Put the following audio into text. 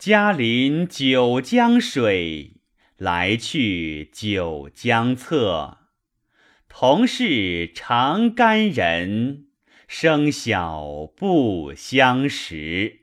家临九江水，来去九江侧，同是长干人生小不相识。